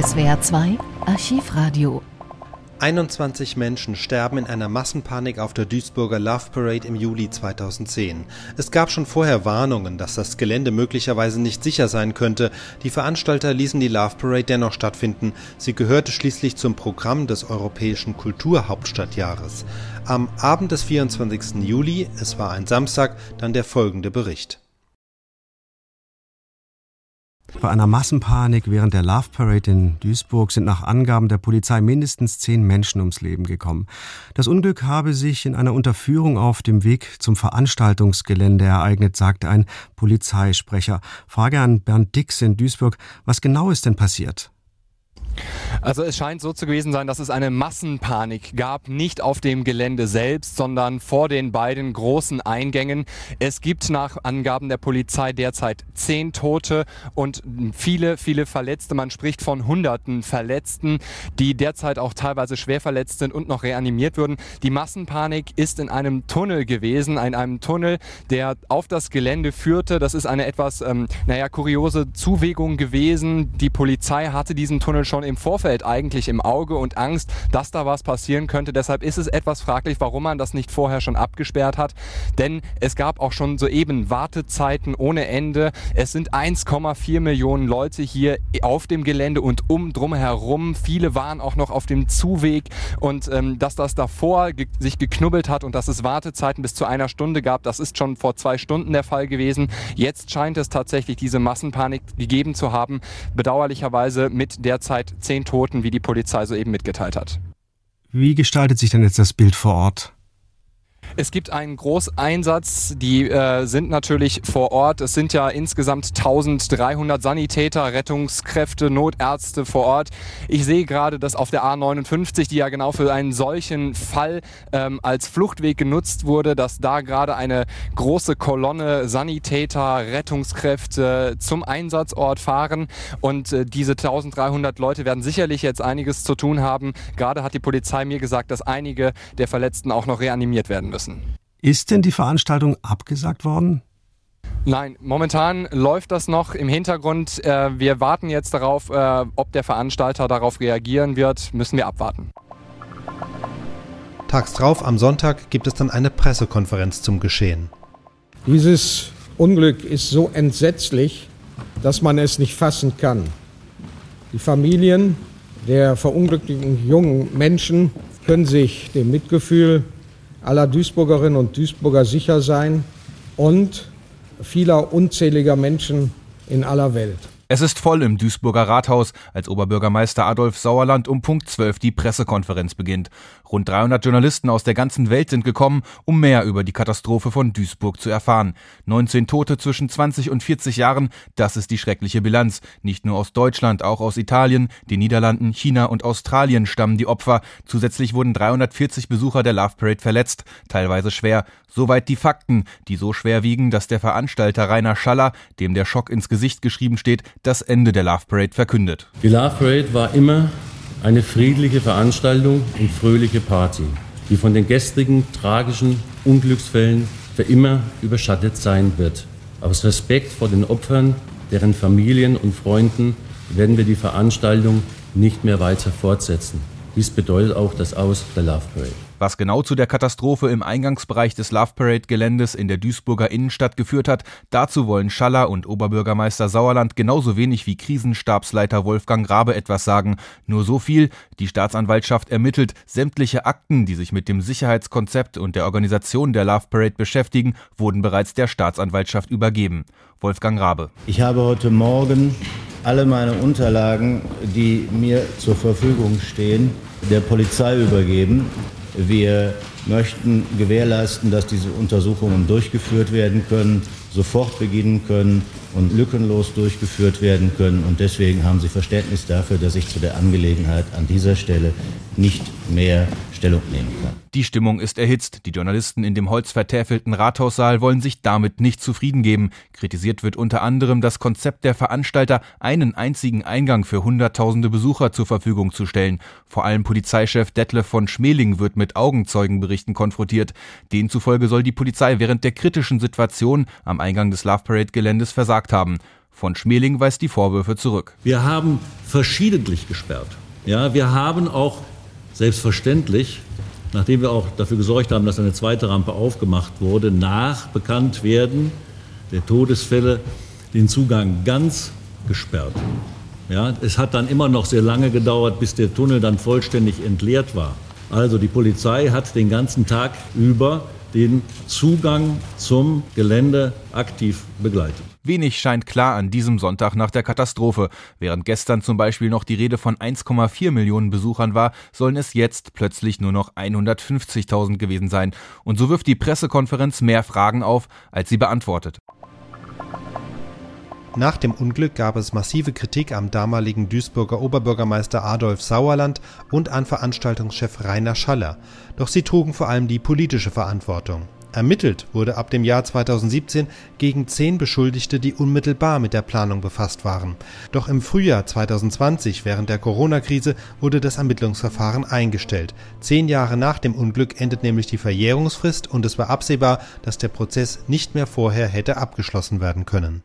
SWR 2 Archivradio 21 Menschen sterben in einer Massenpanik auf der Duisburger Love Parade im Juli 2010. Es gab schon vorher Warnungen, dass das Gelände möglicherweise nicht sicher sein könnte. Die Veranstalter ließen die Love Parade dennoch stattfinden. Sie gehörte schließlich zum Programm des Europäischen Kulturhauptstadtjahres. Am Abend des 24. Juli, es war ein Samstag, dann der folgende Bericht. Bei einer Massenpanik während der Love Parade in Duisburg sind nach Angaben der Polizei mindestens zehn Menschen ums Leben gekommen. Das Unglück habe sich in einer Unterführung auf dem Weg zum Veranstaltungsgelände ereignet, sagte ein Polizeisprecher. Frage an Bernd Dix in Duisburg. Was genau ist denn passiert? Also es scheint so zu gewesen sein, dass es eine Massenpanik gab, nicht auf dem Gelände selbst, sondern vor den beiden großen Eingängen. Es gibt nach Angaben der Polizei derzeit zehn Tote und viele, viele Verletzte. Man spricht von hunderten Verletzten, die derzeit auch teilweise schwer verletzt sind und noch reanimiert würden. Die Massenpanik ist in einem Tunnel gewesen, in einem Tunnel, der auf das Gelände führte. Das ist eine etwas, ähm, naja, kuriose Zuwägung gewesen. Die Polizei hatte diesen Tunnel schon im Vorfeld eigentlich im Auge und Angst, dass da was passieren könnte. Deshalb ist es etwas fraglich, warum man das nicht vorher schon abgesperrt hat. Denn es gab auch schon soeben Wartezeiten ohne Ende. Es sind 1,4 Millionen Leute hier auf dem Gelände und um drum herum. Viele waren auch noch auf dem Zuweg und ähm, dass das davor ge sich geknubbelt hat und dass es Wartezeiten bis zu einer Stunde gab, das ist schon vor zwei Stunden der Fall gewesen. Jetzt scheint es tatsächlich diese Massenpanik gegeben zu haben. Bedauerlicherweise mit derzeit zehn Toten, wie die Polizei soeben mitgeteilt hat. Wie gestaltet sich denn jetzt das Bild vor Ort? Es gibt einen Großeinsatz, die äh, sind natürlich vor Ort. Es sind ja insgesamt 1300 Sanitäter, Rettungskräfte, Notärzte vor Ort. Ich sehe gerade, dass auf der A59, die ja genau für einen solchen Fall ähm, als Fluchtweg genutzt wurde, dass da gerade eine große Kolonne Sanitäter, Rettungskräfte zum Einsatzort fahren. Und äh, diese 1300 Leute werden sicherlich jetzt einiges zu tun haben. Gerade hat die Polizei mir gesagt, dass einige der Verletzten auch noch reanimiert werden müssen müssen. Ist denn die Veranstaltung abgesagt worden? Nein, momentan läuft das noch im Hintergrund. Äh, wir warten jetzt darauf, äh, ob der Veranstalter darauf reagieren wird, müssen wir abwarten. Tags drauf, am Sonntag, gibt es dann eine Pressekonferenz zum Geschehen. Dieses Unglück ist so entsetzlich, dass man es nicht fassen kann. Die Familien der verunglückten jungen Menschen können sich dem Mitgefühl aller Duisburgerinnen und Duisburger sicher sein und vieler unzähliger Menschen in aller Welt. Es ist voll im Duisburger Rathaus, als Oberbürgermeister Adolf Sauerland um Punkt 12 die Pressekonferenz beginnt. Rund 300 Journalisten aus der ganzen Welt sind gekommen, um mehr über die Katastrophe von Duisburg zu erfahren. 19 Tote zwischen 20 und 40 Jahren, das ist die schreckliche Bilanz. Nicht nur aus Deutschland, auch aus Italien, den Niederlanden, China und Australien stammen die Opfer. Zusätzlich wurden 340 Besucher der Love Parade verletzt, teilweise schwer. Soweit die Fakten, die so schwer wiegen, dass der Veranstalter Rainer Schaller, dem der Schock ins Gesicht geschrieben steht, das Ende der Love Parade verkündet. Die Love Parade war immer eine friedliche Veranstaltung und fröhliche Party, die von den gestrigen tragischen Unglücksfällen für immer überschattet sein wird. Aus Respekt vor den Opfern, deren Familien und Freunden werden wir die Veranstaltung nicht mehr weiter fortsetzen. Dies bedeutet auch das Aus der Love Parade. Was genau zu der Katastrophe im Eingangsbereich des Love Parade Geländes in der Duisburger Innenstadt geführt hat, dazu wollen Schaller und Oberbürgermeister Sauerland genauso wenig wie Krisenstabsleiter Wolfgang Rabe etwas sagen. Nur so viel, die Staatsanwaltschaft ermittelt, sämtliche Akten, die sich mit dem Sicherheitskonzept und der Organisation der Love Parade beschäftigen, wurden bereits der Staatsanwaltschaft übergeben. Wolfgang Rabe. Ich habe heute Morgen alle meine Unterlagen, die mir zur Verfügung stehen, der Polizei übergeben. Wir möchten gewährleisten, dass diese Untersuchungen durchgeführt werden können, sofort beginnen können und lückenlos durchgeführt werden können. Und deswegen haben Sie Verständnis dafür, dass ich zu der Angelegenheit an dieser Stelle nicht mehr Stellung nehmen kann. Die Stimmung ist erhitzt. Die Journalisten in dem holzvertäfelten Rathaussaal wollen sich damit nicht zufrieden geben. Kritisiert wird unter anderem das Konzept der Veranstalter, einen einzigen Eingang für Hunderttausende Besucher zur Verfügung zu stellen. Vor allem Polizeichef Detlef von Schmeling wird mit Augenzeugenberichten konfrontiert. Denen zufolge soll die Polizei während der kritischen Situation am Eingang des Love Parade Geländes versagt haben. Von Schmeling weist die Vorwürfe zurück. Wir haben verschiedentlich gesperrt. Ja, wir haben auch selbstverständlich, nachdem wir auch dafür gesorgt haben, dass eine zweite Rampe aufgemacht wurde, nach Bekanntwerden der Todesfälle den Zugang ganz gesperrt. Ja, es hat dann immer noch sehr lange gedauert, bis der Tunnel dann vollständig entleert war. Also die Polizei hat den ganzen Tag über den Zugang zum Gelände aktiv begleitet. Wenig scheint klar an diesem Sonntag nach der Katastrophe. Während gestern zum Beispiel noch die Rede von 1,4 Millionen Besuchern war, sollen es jetzt plötzlich nur noch 150.000 gewesen sein. Und so wirft die Pressekonferenz mehr Fragen auf, als sie beantwortet. Nach dem Unglück gab es massive Kritik am damaligen Duisburger Oberbürgermeister Adolf Sauerland und an Veranstaltungschef Rainer Schaller. Doch sie trugen vor allem die politische Verantwortung. Ermittelt wurde ab dem Jahr 2017 gegen zehn Beschuldigte, die unmittelbar mit der Planung befasst waren. Doch im Frühjahr 2020, während der Corona-Krise, wurde das Ermittlungsverfahren eingestellt. Zehn Jahre nach dem Unglück endet nämlich die Verjährungsfrist und es war absehbar, dass der Prozess nicht mehr vorher hätte abgeschlossen werden können.